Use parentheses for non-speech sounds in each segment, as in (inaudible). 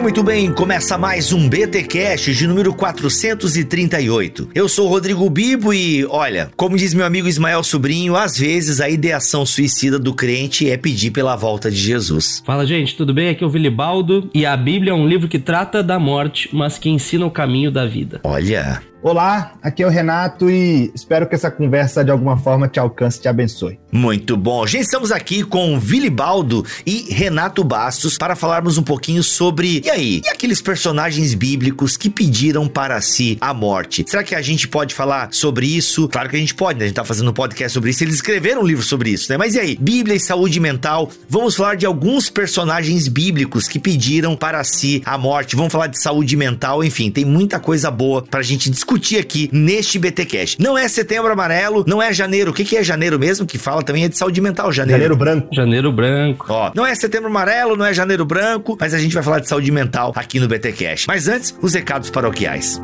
Bem, muito bem, muito bem. Começa mais um BT Cash de número 438. Eu sou o Rodrigo Bibo e, olha, como diz meu amigo Ismael Sobrinho, às vezes a ideação suicida do crente é pedir pela volta de Jesus. Fala, gente, tudo bem? Aqui é o Vilibaldo e a Bíblia é um livro que trata da morte, mas que ensina o caminho da vida. Olha, Olá, aqui é o Renato e espero que essa conversa de alguma forma te alcance e te abençoe. muito bom. Gente, estamos aqui com Vilibaldo e Renato Bastos para falarmos um pouquinho sobre. E aí? E aqueles personagens bíblicos que pediram para si a morte? Será que a gente pode falar sobre isso? Claro que a gente pode, né? A gente tá fazendo um podcast sobre isso. Eles escreveram um livro sobre isso, né? Mas e aí? Bíblia e saúde mental. Vamos falar de alguns personagens bíblicos que pediram para si a morte. Vamos falar de saúde mental. Enfim, tem muita coisa boa pra gente discutir aqui neste BTcast. Não é setembro amarelo, não é janeiro. O que, que é janeiro mesmo? Que fala também é de saúde mental, janeiro. Janeiro branco. Janeiro branco. Ó, não é setembro amarelo, não é janeiro branco, mas a gente vai falar de saúde mental aqui no BTcast. Mas antes, os recados paroquiais.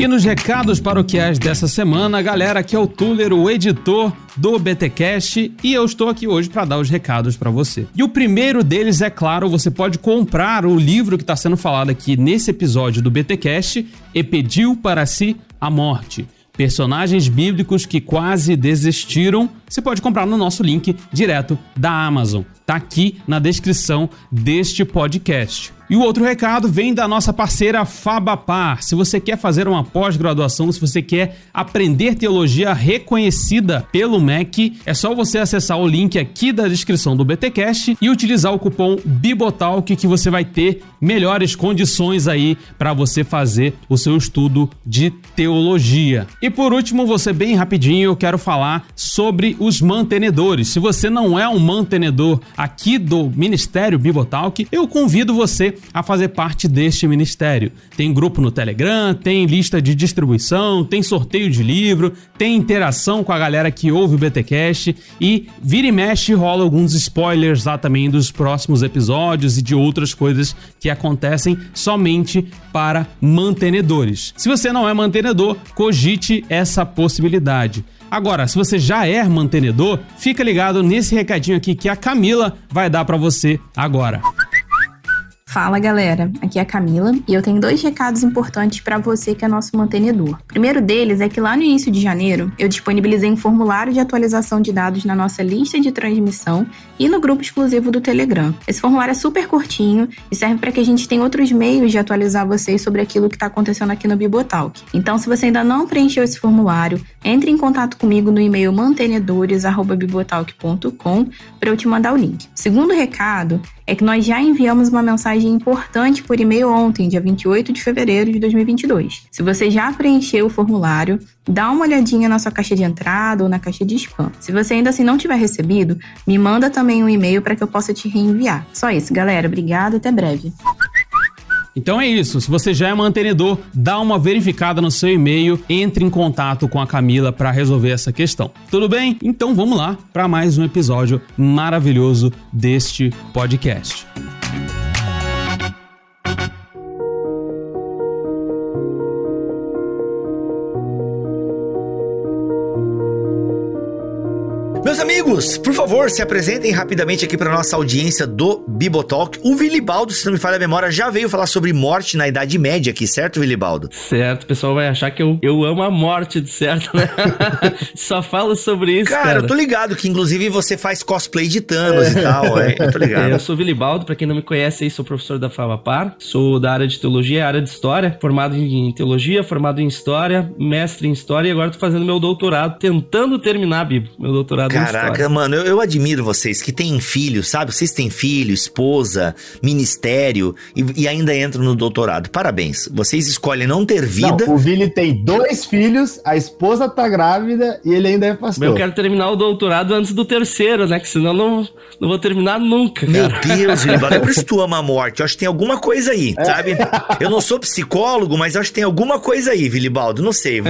E nos recados paroquiais dessa semana, galera, aqui é o Tuller, o editor do BTcast, e eu estou aqui hoje para dar os recados para você. E o primeiro deles é claro, você pode comprar o livro que está sendo falado aqui nesse episódio do BTcast, E pediu para si a morte. Personagens bíblicos que quase desistiram, você pode comprar no nosso link direto da Amazon. Tá aqui na descrição deste podcast. E o outro recado vem da nossa parceira Fabapar. Se você quer fazer uma pós-graduação, se você quer aprender teologia reconhecida pelo MEC, é só você acessar o link aqui da descrição do BTcast e utilizar o cupom Bibotalk que você vai ter melhores condições aí para você fazer o seu estudo de teologia. E por último, você bem rapidinho, eu quero falar sobre os mantenedores. Se você não é um mantenedor aqui do Ministério Bibotalk, eu convido você a fazer parte deste ministério. Tem grupo no Telegram, tem lista de distribuição, tem sorteio de livro, tem interação com a galera que ouve o BTcast e vira e mexe rola alguns spoilers lá também dos próximos episódios e de outras coisas que acontecem somente para mantenedores. Se você não é mantenedor, cogite essa possibilidade. Agora, se você já é mantenedor, fica ligado nesse recadinho aqui que a Camila vai dar para você agora. Fala galera, aqui é a Camila e eu tenho dois recados importantes para você que é nosso mantenedor. O primeiro deles é que lá no início de janeiro eu disponibilizei um formulário de atualização de dados na nossa lista de transmissão e no grupo exclusivo do Telegram. Esse formulário é super curtinho e serve para que a gente tenha outros meios de atualizar vocês sobre aquilo que está acontecendo aqui no Bibotalk. Então, se você ainda não preencheu esse formulário, entre em contato comigo no e-mail mantenedores@bibotalk.com para eu te mandar o link. O segundo recado é que nós já enviamos uma mensagem importante por e-mail ontem, dia 28 de fevereiro de 2022. Se você já preencheu o formulário, dá uma olhadinha na sua caixa de entrada ou na caixa de spam. Se você ainda assim não tiver recebido, me manda também um e-mail para que eu possa te reenviar. Só isso, galera. Obrigada, até breve. Então é isso. Se você já é mantenedor, dá uma verificada no seu e-mail, entre em contato com a Camila para resolver essa questão. Tudo bem? Então vamos lá para mais um episódio maravilhoso deste podcast. Amigos, por favor, se apresentem rapidamente aqui para nossa audiência do Bibotalk. O Vilibaldo, se não me falha a memória, já veio falar sobre morte na Idade Média aqui, certo, Vilibaldo? Certo, o pessoal vai achar que eu, eu amo a morte, certo, né? (laughs) Só falo sobre isso, Cara, cara. eu tô ligado que inclusive você faz cosplay de Thanos e tal, é, eu tô ligado. Eu sou o Vilibaldo, pra quem não me conhece aí, sou professor da Favapar, sou da área de teologia, área de história, formado em teologia, formado em história, mestre em história e agora tô fazendo meu doutorado, tentando terminar, Bibo, meu doutorado em Caraca, mano, eu, eu admiro vocês que têm filhos, sabe? Vocês têm filho, esposa, ministério e, e ainda entram no doutorado. Parabéns. Vocês escolhem não ter vida. Não, o Vili tem dois filhos, a esposa tá grávida e ele ainda é pastor. Eu quero terminar o doutorado antes do terceiro, né? Que senão não, não vou terminar nunca, Meu cara. Deus, Vilibaldo, é por isso (laughs) que tu ama a morte. Eu acho que tem alguma coisa aí, sabe? Eu não sou psicólogo, mas eu acho que tem alguma coisa aí, Vilibaldo. Não sei.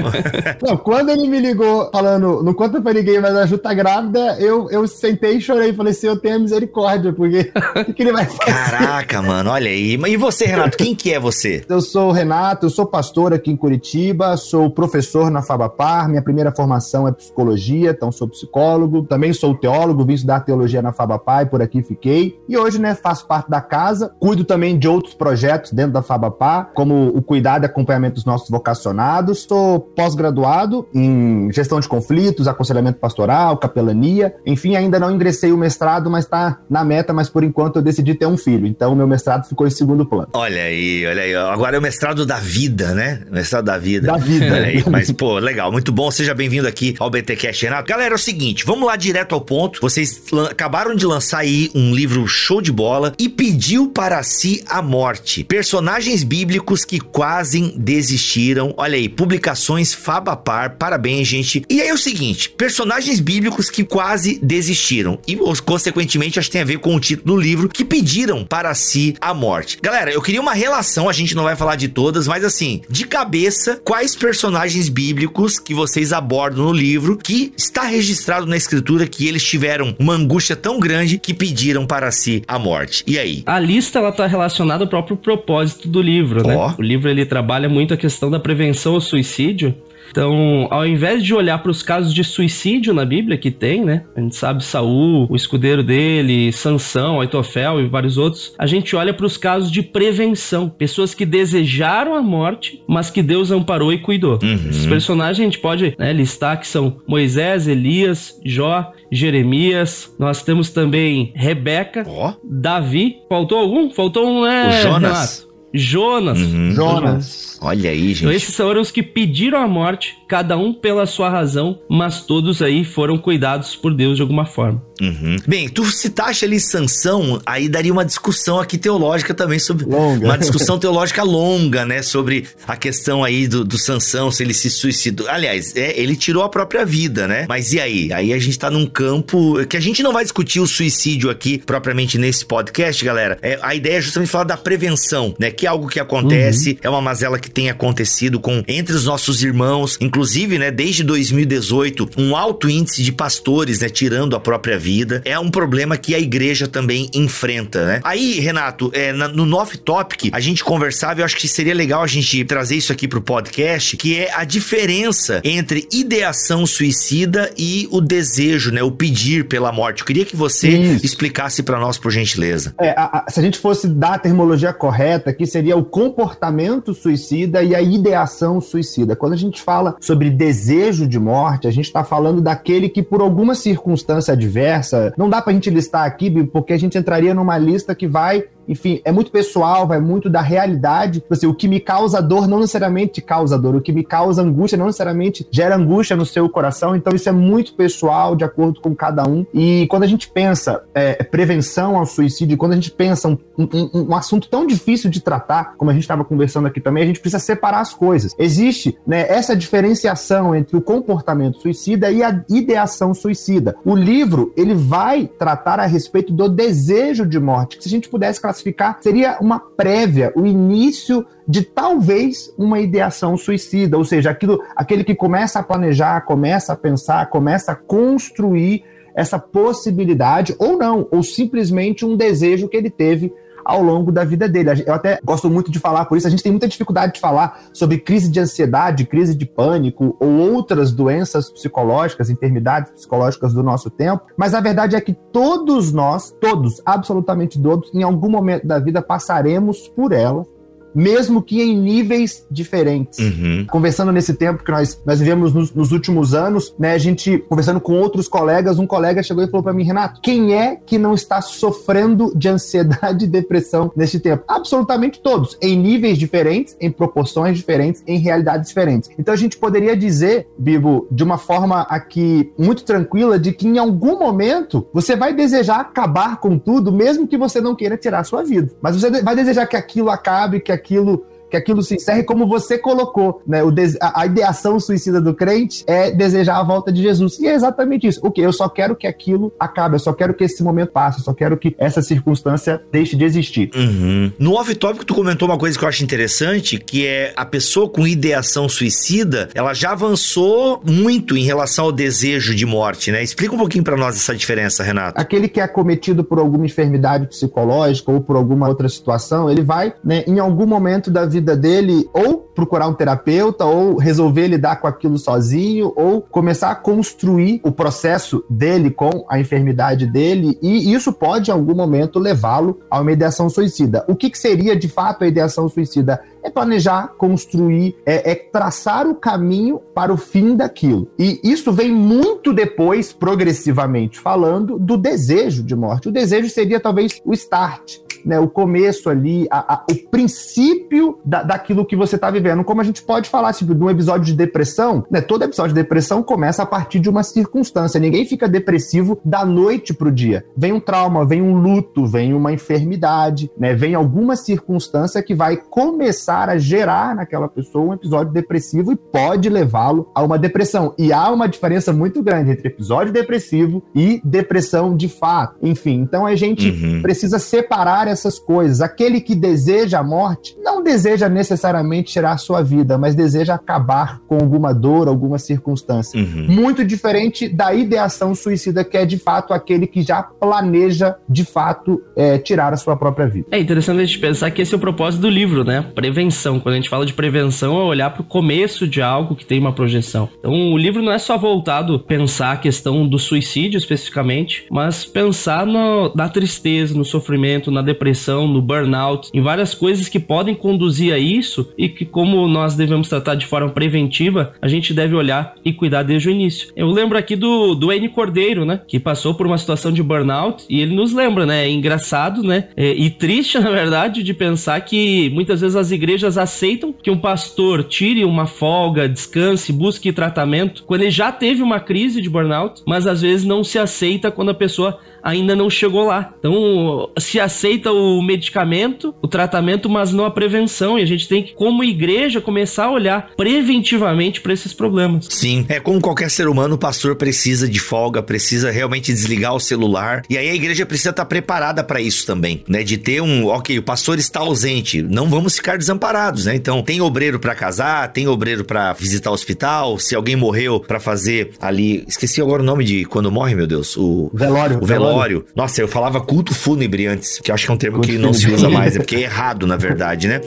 Não, quando ele me ligou falando, não conta pra ninguém, mas a Ju tá grávida eu, eu sentei e chorei. Falei, Senhor, tenha misericórdia, porque (laughs) o que ele vai fazer? Caraca, mano, olha aí. E você, Renato, quem que é você? (laughs) Eu sou o Renato, eu sou pastor aqui em Curitiba, sou professor na Fabapar, minha primeira formação é psicologia, então sou psicólogo, também sou teólogo, vim estudar teologia na Fabapar e por aqui fiquei. E hoje, né, faço parte da casa, cuido também de outros projetos dentro da Fabapar, como o cuidado e acompanhamento dos nossos vocacionados. Sou pós-graduado em gestão de conflitos, aconselhamento pastoral, capelania. Enfim, ainda não ingressei o mestrado, mas está na meta, mas por enquanto eu decidi ter um filho. Então, meu mestrado ficou em segundo plano. Olha aí, olha aí. Agora é o mestrado da vida, né? Mestrado da vida. Da vida. Olha aí. Mas, pô, legal, muito bom. Seja bem-vindo aqui ao BTcast, Renato. Galera, é o seguinte, vamos lá direto ao ponto. Vocês acabaram de lançar aí um livro show de bola e pediu para si a morte. Personagens bíblicos que quase desistiram. Olha aí, publicações Fabapar. Parabéns, gente. E aí é o seguinte, personagens bíblicos que quase desistiram. E, consequentemente, acho que tem a ver com o título do livro, que pediram para si a morte. Galera, eu queria uma relação, a gente não vai falar de todas, mas assim, de cabeça, quais personagens bíblicos que vocês abordam no livro que está registrado na escritura que eles tiveram uma angústia tão grande que pediram para si a morte. E aí? A lista ela tá relacionada ao próprio propósito do livro, né? O livro ele trabalha muito a questão da prevenção ao suicídio então, ao invés de olhar para os casos de suicídio na Bíblia que tem, né? A gente sabe Saul, o escudeiro dele, Sansão, Aitofel e vários outros. A gente olha para os casos de prevenção, pessoas que desejaram a morte, mas que Deus amparou e cuidou. Uhum. Esses personagens a gente pode né, listar que são Moisés, Elias, Jó, Jeremias. Nós temos também Rebeca, oh. Davi. Faltou algum? Faltou um, né? O Jonas. Renato? Jonas. Uhum. Jonas. Olha aí, gente. Então esses foram os que pediram a morte, cada um pela sua razão, mas todos aí foram cuidados por Deus de alguma forma. Uhum. Bem, tu citaste ali Sansão, aí daria uma discussão aqui teológica também sobre. Longa. Uma discussão teológica longa, né? Sobre a questão aí do, do Sansão, se ele se suicidou. Aliás, é, ele tirou a própria vida, né? Mas e aí? Aí a gente tá num campo que a gente não vai discutir o suicídio aqui propriamente nesse podcast, galera. É, a ideia é justamente falar da prevenção, né? Que é algo que acontece, uhum. é uma mazela que tem acontecido com entre os nossos irmãos, inclusive, né? Desde 2018, um alto índice de pastores, né? Tirando a própria vida. É um problema que a igreja também enfrenta, né? Aí, Renato, é, na, no Nove Topic, a gente conversava, eu acho que seria legal a gente trazer isso aqui pro podcast, que é a diferença entre ideação suicida e o desejo, né? O pedir pela morte. Eu queria que você isso. explicasse para nós, por gentileza. É, a, a, se a gente fosse dar a terminologia correta, que seria o comportamento suicida e a ideação suicida. Quando a gente fala sobre desejo de morte, a gente está falando daquele que, por alguma circunstância adversa. Não dá pra gente listar aqui, porque a gente entraria numa lista que vai enfim, é muito pessoal, vai muito da realidade. Tipo assim, o que me causa dor não necessariamente causa dor, o que me causa angústia não necessariamente gera angústia no seu coração. Então, isso é muito pessoal, de acordo com cada um. E quando a gente pensa é, prevenção ao suicídio, quando a gente pensa um, um, um assunto tão difícil de tratar, como a gente estava conversando aqui também, a gente precisa separar as coisas. Existe né, essa diferenciação entre o comportamento suicida e a ideação suicida. O livro ele vai tratar a respeito do desejo de morte. Que se a gente pudesse classificar seria uma prévia, o início de talvez uma ideação suicida, ou seja, aquilo, aquele que começa a planejar, começa a pensar, começa a construir essa possibilidade, ou não, ou simplesmente um desejo que ele teve ao longo da vida dele. Eu até gosto muito de falar por isso. A gente tem muita dificuldade de falar sobre crise de ansiedade, crise de pânico ou outras doenças psicológicas, enfermidades psicológicas do nosso tempo, mas a verdade é que todos nós, todos, absolutamente todos, em algum momento da vida passaremos por ela mesmo que em níveis diferentes. Uhum. Conversando nesse tempo que nós, nós vivemos nos, nos, últimos anos, né, a gente conversando com outros colegas, um colega chegou e falou para mim, Renato, quem é que não está sofrendo de ansiedade e depressão neste tempo? Absolutamente todos, em níveis diferentes, em proporções diferentes, em realidades diferentes. Então a gente poderia dizer, Bibo, de uma forma aqui muito tranquila, de que em algum momento você vai desejar acabar com tudo, mesmo que você não queira tirar a sua vida. Mas você vai desejar que aquilo acabe, que aquilo que aquilo se encerre como você colocou, né? O a, a, ideação suicida do crente é desejar a volta de Jesus. E é exatamente isso. O que? Eu só quero que aquilo acabe, eu só quero que esse momento passe, eu só quero que essa circunstância deixe de existir. Uhum. No off-topic, tu comentou uma coisa que eu acho interessante, que é a pessoa com ideação suicida, ela já avançou muito em relação ao desejo de morte, né? Explica um pouquinho para nós essa diferença, Renato. Aquele que é cometido por alguma enfermidade psicológica ou por alguma outra situação, ele vai, né, em algum momento da vida dele, ou procurar um terapeuta, ou resolver lidar com aquilo sozinho, ou começar a construir o processo dele com a enfermidade dele, e isso pode, em algum momento, levá-lo a uma ideação suicida. O que, que seria, de fato, a ideação suicida? é planejar, construir, é, é, traçar o caminho para o fim daquilo. E isso vem muito depois, progressivamente falando, do desejo de morte. O desejo seria talvez o start, né, o começo ali, a, a, o princípio da, daquilo que você está vivendo. Como a gente pode falar tipo, de um episódio de depressão, né, todo episódio de depressão começa a partir de uma circunstância. Ninguém fica depressivo da noite para o dia. Vem um trauma, vem um luto, vem uma enfermidade, né, vem alguma circunstância que vai começar começar a gerar naquela pessoa um episódio depressivo e pode levá-lo a uma depressão. E há uma diferença muito grande entre episódio depressivo e depressão de fato. Enfim, então a gente uhum. precisa separar essas coisas. Aquele que deseja a morte não deseja necessariamente tirar a sua vida, mas deseja acabar com alguma dor, alguma circunstância. Uhum. Muito diferente da ideação suicida, que é de fato aquele que já planeja de fato é, tirar a sua própria vida. É interessante a gente pensar que esse é o propósito do livro, né? Prevenção. Quando a gente fala de prevenção, é olhar para o começo de algo que tem uma projeção. Então, o livro não é só voltado a pensar a questão do suicídio especificamente, mas pensar no, na tristeza, no sofrimento, na depressão, no burnout, em várias coisas que podem conduzir a isso e que, como nós devemos tratar de forma preventiva, a gente deve olhar e cuidar desde o início. Eu lembro aqui do, do N Cordeiro, né? Que passou por uma situação de burnout e ele nos lembra, né? É engraçado, né? É, e triste, (laughs) na verdade, de pensar que muitas vezes as igrejas aceitam que um pastor tire uma folga, descanse, busque tratamento quando ele já teve uma crise de burnout, mas às vezes não se aceita quando a pessoa ainda não chegou lá. Então, se aceita o medicamento, o tratamento, mas não a prevenção. E a gente tem que, como igreja, começar a olhar preventivamente para esses problemas. Sim, é como qualquer ser humano, o pastor precisa de folga, precisa realmente desligar o celular. E aí a igreja precisa estar preparada para isso também, né? De ter um, ok, o pastor está ausente, não vamos ficar desamparados, né? Então, tem obreiro para casar, tem obreiro para visitar o hospital, se alguém morreu para fazer ali, esqueci agora o nome de quando morre, meu Deus, o velório. O velório velório. Nossa, eu falava culto fúnebre antes, que eu acho que é um termo culto que não se usa mais, é porque é errado, na verdade, né?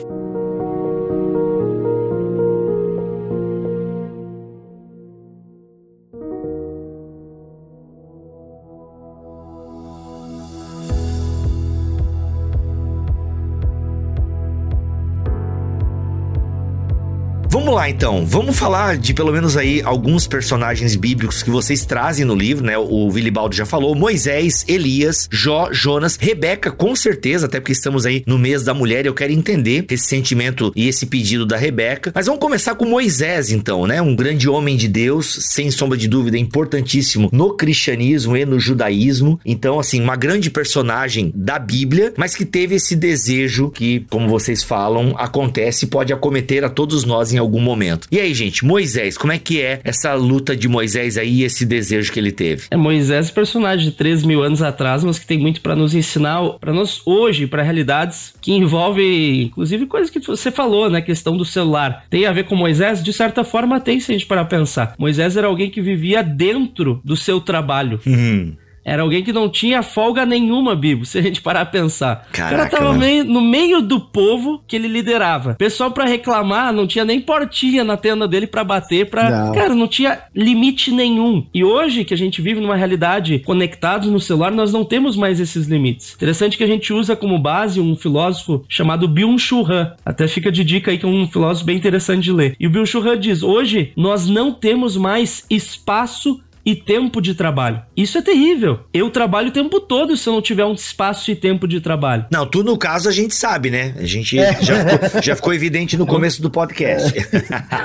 Vamos lá então, vamos falar de pelo menos aí alguns personagens bíblicos que vocês trazem no livro, né? O Vilibaldo já falou: Moisés, Elias, Jó, Jonas, Rebeca, com certeza, até porque estamos aí no mês da mulher, eu quero entender esse sentimento e esse pedido da Rebeca. Mas vamos começar com Moisés então, né? Um grande homem de Deus, sem sombra de dúvida, importantíssimo no cristianismo e no judaísmo. Então, assim, uma grande personagem da Bíblia, mas que teve esse desejo que, como vocês falam, acontece e pode acometer a todos nós em algum momento. E aí, gente, Moisés, como é que é essa luta de Moisés aí e esse desejo que ele teve? É, Moisés personagem de 3 mil anos atrás, mas que tem muito para nos ensinar, para nós hoje, para realidades que envolvem, inclusive, coisas que você falou, né? Questão do celular. Tem a ver com Moisés? De certa forma, tem, se a gente parar pensar. Moisés era alguém que vivia dentro do seu trabalho. Uhum. Era alguém que não tinha folga nenhuma, Bibo, se a gente parar a pensar. Caraca, o cara tava meio, no meio do povo que ele liderava. Pessoal para reclamar, não tinha nem portinha na tenda dele para bater, pra... Não. Cara, não tinha limite nenhum. E hoje, que a gente vive numa realidade conectados no celular, nós não temos mais esses limites. Interessante que a gente usa como base um filósofo chamado Byung-Chul Han. Até fica de dica aí que é um filósofo bem interessante de ler. E o Byung-Chul Han diz, hoje nós não temos mais espaço e tempo de trabalho. Isso é terrível. Eu trabalho o tempo todo se eu não tiver um espaço e tempo de trabalho. Não, tu no caso a gente sabe, né? A gente é. já, ficou, já ficou evidente no começo do podcast.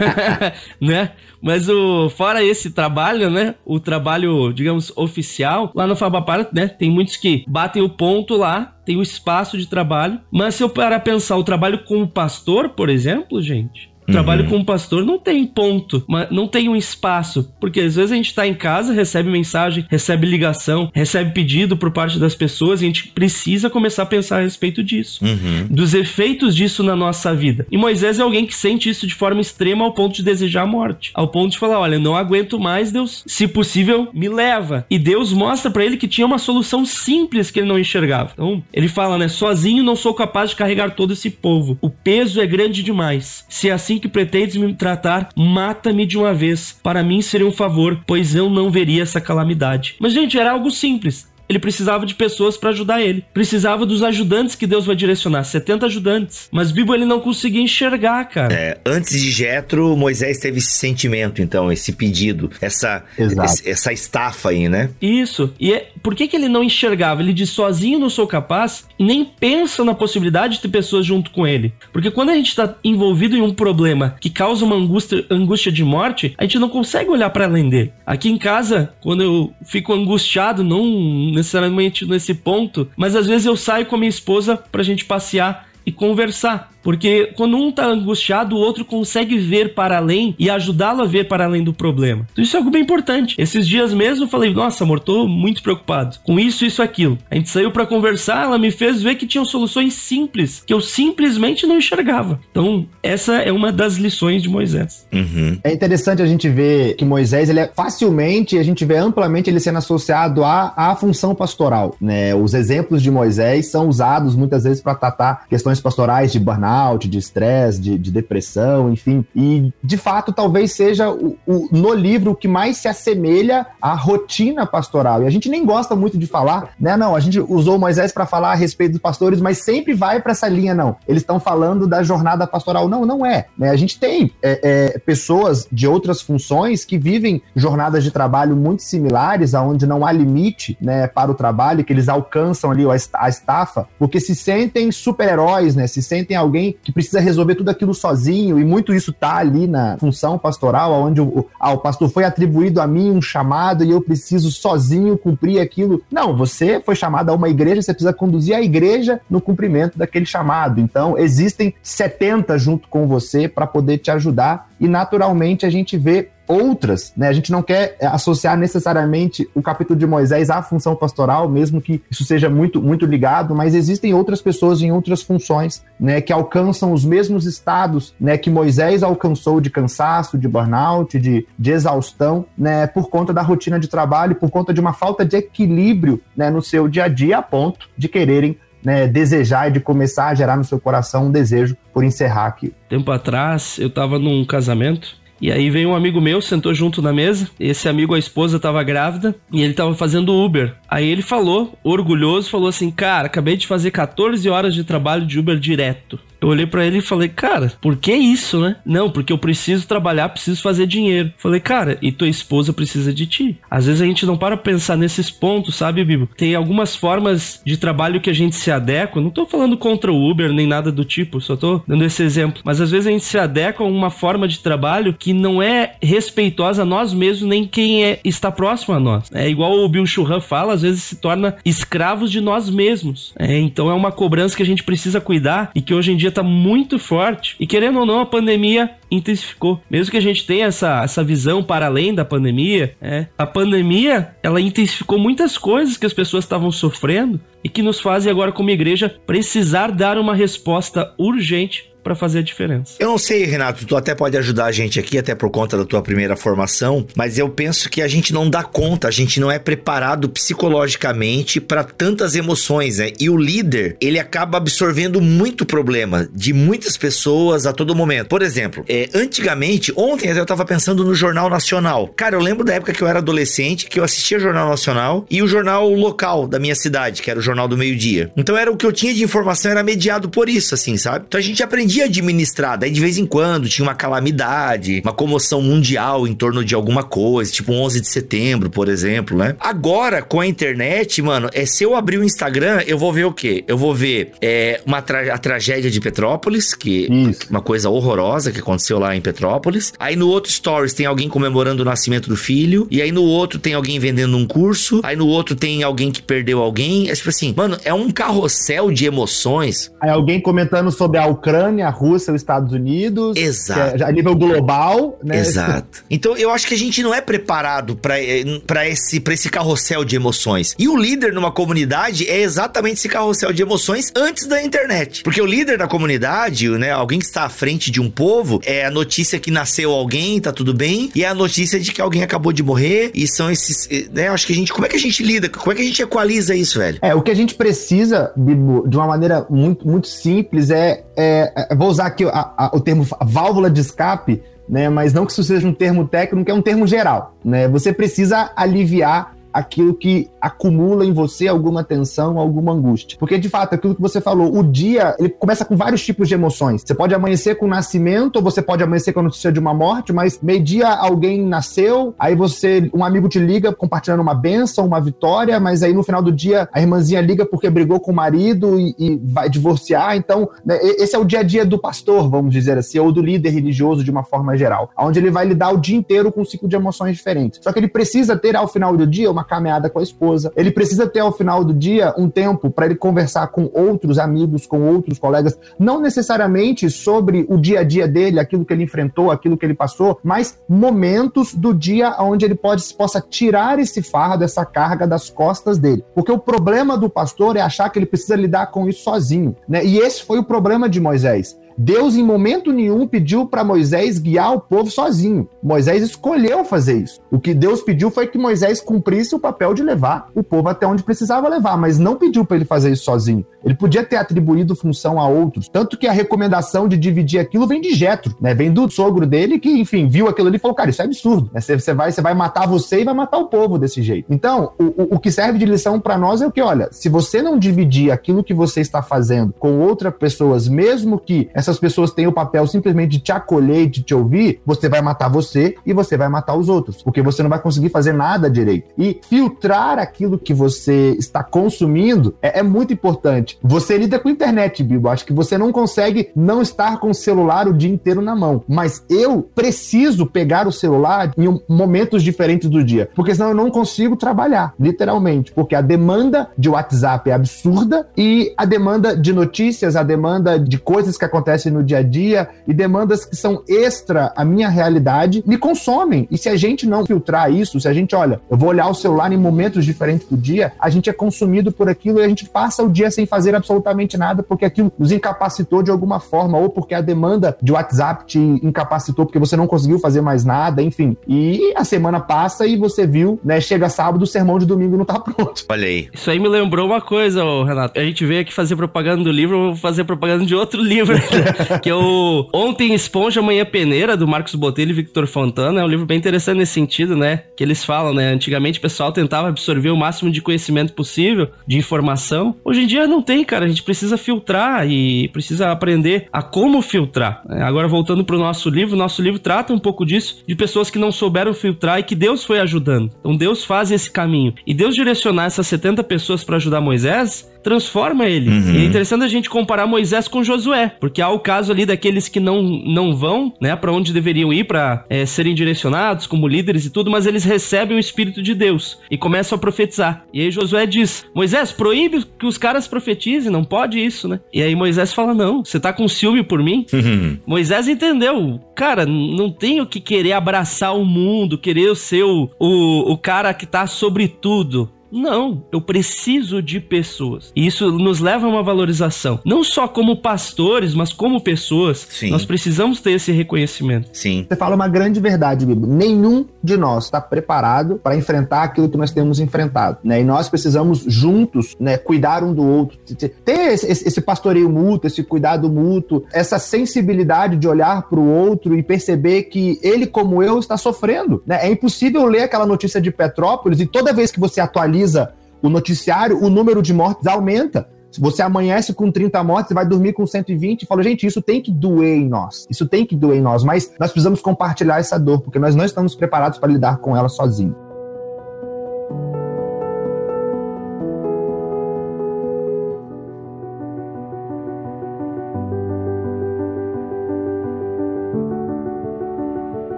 (laughs) né? Mas o fora esse trabalho, né? O trabalho, digamos, oficial, lá no Fabapara, né? Tem muitos que batem o ponto lá, tem o espaço de trabalho. Mas se eu parar a pensar o trabalho como pastor, por exemplo, gente, Trabalho uhum. com pastor não tem ponto, não tem um espaço, porque às vezes a gente tá em casa, recebe mensagem, recebe ligação, recebe pedido por parte das pessoas, e a gente precisa começar a pensar a respeito disso, uhum. dos efeitos disso na nossa vida. E Moisés é alguém que sente isso de forma extrema ao ponto de desejar a morte, ao ponto de falar: olha, não aguento mais, Deus, se possível, me leva. E Deus mostra para ele que tinha uma solução simples que ele não enxergava. Então, ele fala, né? Sozinho não sou capaz de carregar todo esse povo. O peso é grande demais. Se assim assim que pretendes me tratar, mata-me de uma vez. Para mim seria um favor, pois eu não veria essa calamidade. Mas, gente, era algo simples ele precisava de pessoas para ajudar ele. Precisava dos ajudantes que Deus vai direcionar, 70 ajudantes. Mas Bibo ele não conseguia enxergar, cara. É, antes de Jetro, Moisés teve esse sentimento, então, esse pedido, essa esse, essa estafa aí, né? Isso. E é, por que que ele não enxergava? Ele diz sozinho não sou capaz e nem pensa na possibilidade de ter pessoas junto com ele. Porque quando a gente está envolvido em um problema que causa uma angústia, angústia de morte, a gente não consegue olhar para além dele. Aqui em casa, quando eu fico angustiado, não necessariamente nesse ponto, mas às vezes eu saio com a minha esposa pra gente passear e conversar. Porque quando um tá angustiado, o outro consegue ver para além e ajudá-lo a ver para além do problema. Então isso é algo bem importante. Esses dias mesmo eu falei, nossa, amor, tô muito preocupado com isso, isso, aquilo. A gente saiu para conversar, ela me fez ver que tinham soluções simples que eu simplesmente não enxergava. Então essa é uma das lições de Moisés. Uhum. É interessante a gente ver que Moisés, ele é facilmente, a gente vê amplamente ele sendo associado à, à função pastoral. Né? Os exemplos de Moisés são usados muitas vezes para tratar questões pastorais de burnout, burnout, de estresse, de, de, depressão, enfim. E, de fato, talvez seja o, o, no livro o que mais se assemelha à rotina pastoral. E a gente nem gosta muito de falar, né? Não, a gente usou Moisés para falar a respeito dos pastores, mas sempre vai para essa linha, não. Eles estão falando da jornada pastoral. Não, não é. Né? A gente tem é, é, pessoas de outras funções que vivem jornadas de trabalho muito similares, aonde não há limite né, para o trabalho, que eles alcançam ali a estafa, porque se sentem super-heróis, né? Se sentem alguém que precisa resolver tudo aquilo sozinho, e muito isso tá ali na função pastoral, onde o, ah, o pastor foi atribuído a mim um chamado e eu preciso sozinho cumprir aquilo. Não, você foi chamado a uma igreja, você precisa conduzir a igreja no cumprimento daquele chamado. Então, existem 70 junto com você para poder te ajudar, e naturalmente a gente vê outras, né? A gente não quer é, associar necessariamente o capítulo de Moisés à função pastoral, mesmo que isso seja muito, muito ligado, mas existem outras pessoas em outras funções, né, que alcançam os mesmos estados, né, que Moisés alcançou de cansaço, de burnout, de, de exaustão, né, por conta da rotina de trabalho, por conta de uma falta de equilíbrio, né, no seu dia a dia, a ponto de quererem né, desejar e de começar a gerar no seu coração um desejo por encerrar aqui. Tempo atrás, eu estava num casamento e aí veio um amigo meu, sentou junto na mesa. Esse amigo, a esposa, tava grávida e ele tava fazendo Uber. Aí ele falou, orgulhoso, falou assim: Cara, acabei de fazer 14 horas de trabalho de Uber direto. Eu olhei para ele e falei, cara, por que isso, né? Não, porque eu preciso trabalhar, preciso fazer dinheiro. Falei, cara, e tua esposa precisa de ti. Às vezes a gente não para pensar nesses pontos, sabe, Bibo? Tem algumas formas de trabalho que a gente se adequa. Não tô falando contra o Uber nem nada do tipo, só tô dando esse exemplo. Mas às vezes a gente se adequa a uma forma de trabalho que não é respeitosa a nós mesmos, nem quem é, está próximo a nós. É igual o Bill Churran fala, às vezes se torna escravos de nós mesmos. É, então é uma cobrança que a gente precisa cuidar e que hoje em dia está muito forte. E querendo ou não, a pandemia intensificou. Mesmo que a gente tenha essa, essa visão para além da pandemia, é, a pandemia ela intensificou muitas coisas que as pessoas estavam sofrendo e que nos fazem agora, como igreja, precisar dar uma resposta urgente para fazer a diferença. Eu não sei, Renato, tu até pode ajudar a gente aqui, até por conta da tua primeira formação, mas eu penso que a gente não dá conta, a gente não é preparado psicologicamente para tantas emoções, né? E o líder, ele acaba absorvendo muito problema de muitas pessoas a todo momento. Por exemplo, é, antigamente, ontem eu tava pensando no Jornal Nacional. Cara, eu lembro da época que eu era adolescente, que eu assistia Jornal Nacional e o jornal local da minha cidade, que era o Jornal do Meio Dia. Então era o que eu tinha de informação, era mediado por isso, assim, sabe? Então a gente aprendia podia administrar. Daí de vez em quando tinha uma calamidade, uma comoção mundial em torno de alguma coisa, tipo 11 de setembro, por exemplo, né? Agora, com a internet, mano, é se eu abrir o Instagram, eu vou ver o quê? Eu vou ver é, uma tra a tragédia de Petrópolis, que Isso. uma coisa horrorosa que aconteceu lá em Petrópolis. Aí no outro stories tem alguém comemorando o nascimento do filho, e aí no outro tem alguém vendendo um curso, aí no outro tem alguém que perdeu alguém. É tipo assim, mano, é um carrossel de emoções. Aí alguém comentando sobre a Ucrânia, a Rússia, os Estados Unidos. Exato. É a nível global, né? Exato. (laughs) Então eu acho que a gente não é preparado para esse, pra esse carrossel de emoções. E o líder numa comunidade é exatamente esse carrossel de emoções antes da internet. Porque o líder da comunidade, né, alguém que está à frente de um povo, é a notícia que nasceu alguém, tá tudo bem, e é a notícia de que alguém acabou de morrer, e são esses, né, acho que a gente, como é que a gente lida, como é que a gente equaliza isso, velho? É, o que a gente precisa, Bibo, de uma maneira muito, muito simples, é, é, é vou usar aqui a, a, o termo válvula de escape, né, mas não que isso seja um termo técnico, é um termo geral, né, você precisa aliviar aquilo que acumula em você alguma tensão, alguma angústia. Porque, de fato, aquilo que você falou, o dia, ele começa com vários tipos de emoções. Você pode amanhecer com o nascimento, ou você pode amanhecer com a notícia de uma morte, mas meio-dia alguém nasceu, aí você, um amigo te liga compartilhando uma benção, uma vitória, mas aí no final do dia a irmãzinha liga porque brigou com o marido e, e vai divorciar. Então, né, esse é o dia a dia do pastor, vamos dizer assim, ou do líder religioso de uma forma geral, onde ele vai lidar o dia inteiro com um ciclo de emoções diferentes. Só que ele precisa ter ao final do dia uma caminhada com a esposa. Ele precisa ter ao final do dia um tempo para ele conversar com outros amigos, com outros colegas, não necessariamente sobre o dia a dia dele, aquilo que ele enfrentou, aquilo que ele passou, mas momentos do dia onde ele pode possa tirar esse fardo, essa carga das costas dele. Porque o problema do pastor é achar que ele precisa lidar com isso sozinho, né? E esse foi o problema de Moisés. Deus, em momento nenhum, pediu para Moisés guiar o povo sozinho. Moisés escolheu fazer isso. O que Deus pediu foi que Moisés cumprisse o papel de levar o povo até onde precisava levar, mas não pediu para ele fazer isso sozinho. Ele podia ter atribuído função a outros. Tanto que a recomendação de dividir aquilo vem de Jetro, né? Vem do sogro dele que, enfim, viu aquilo ali e falou: cara, isso é absurdo. Né? Você, vai, você vai matar você e vai matar o povo desse jeito. Então, o, o, que serve de lição para nós é o que, olha, se você não dividir aquilo que você está fazendo com outras pessoas, mesmo que essas pessoas têm o papel simplesmente de te acolher de te ouvir, você vai matar você e você vai matar os outros, porque você não vai conseguir fazer nada direito. E filtrar aquilo que você está consumindo é, é muito importante. Você lida com internet, Bibo. Acho que você não consegue não estar com o celular o dia inteiro na mão. Mas eu preciso pegar o celular em momentos diferentes do dia, porque senão eu não consigo trabalhar, literalmente, porque a demanda de WhatsApp é absurda e a demanda de notícias, a demanda de coisas que acontecem no dia a dia e demandas que são extra à minha realidade me consomem. E se a gente não filtrar isso, se a gente, olha, eu vou olhar o celular em momentos diferentes do dia, a gente é consumido por aquilo e a gente passa o dia sem fazer absolutamente nada porque aquilo nos incapacitou de alguma forma ou porque a demanda de WhatsApp te incapacitou porque você não conseguiu fazer mais nada, enfim. E a semana passa e você viu, né, chega sábado, o sermão de domingo não tá pronto. Olha aí. Isso aí me lembrou uma coisa, Renato. A gente veio aqui fazer propaganda do livro, eu vou fazer propaganda de outro livro. (laughs) (laughs) que é o Ontem Esponja, Amanhã Peneira, do Marcos Botelho e Victor Fontana. É um livro bem interessante nesse sentido, né? Que eles falam, né? Antigamente o pessoal tentava absorver o máximo de conhecimento possível, de informação. Hoje em dia não tem, cara. A gente precisa filtrar e precisa aprender a como filtrar. É, agora, voltando pro nosso livro, nosso livro trata um pouco disso, de pessoas que não souberam filtrar e que Deus foi ajudando. Então Deus faz esse caminho. E Deus direcionar essas 70 pessoas para ajudar Moisés, transforma ele. Uhum. E é interessante a gente comparar Moisés com Josué, porque há o caso ali daqueles que não, não vão, né, para onde deveriam ir para é, serem direcionados como líderes e tudo, mas eles recebem o Espírito de Deus e começam a profetizar. E aí Josué diz: Moisés, proíbe que os caras profetizem, não pode isso, né? E aí Moisés fala: Não, você tá com ciúme por mim? Uhum. (laughs) Moisés entendeu, cara, não tenho que querer abraçar o mundo, querer ser o, o, o cara que tá sobre tudo. Não, eu preciso de pessoas. E isso nos leva a uma valorização. Não só como pastores, mas como pessoas. Sim. Nós precisamos ter esse reconhecimento. Sim. Você fala uma grande verdade, Bibo. Nenhum de nós está preparado para enfrentar aquilo que nós temos enfrentado. Né? E nós precisamos juntos né, cuidar um do outro. Ter esse, esse pastoreio mútuo, esse cuidado mútuo, essa sensibilidade de olhar para o outro e perceber que ele, como eu, está sofrendo. Né? É impossível ler aquela notícia de Petrópolis e toda vez que você atualiza atualiza o noticiário, o número de mortes aumenta. Se você amanhece com 30 mortes, você vai dormir com 120 e fala, gente, isso tem que doer em nós. Isso tem que doer em nós, mas nós precisamos compartilhar essa dor, porque nós não estamos preparados para lidar com ela sozinhos.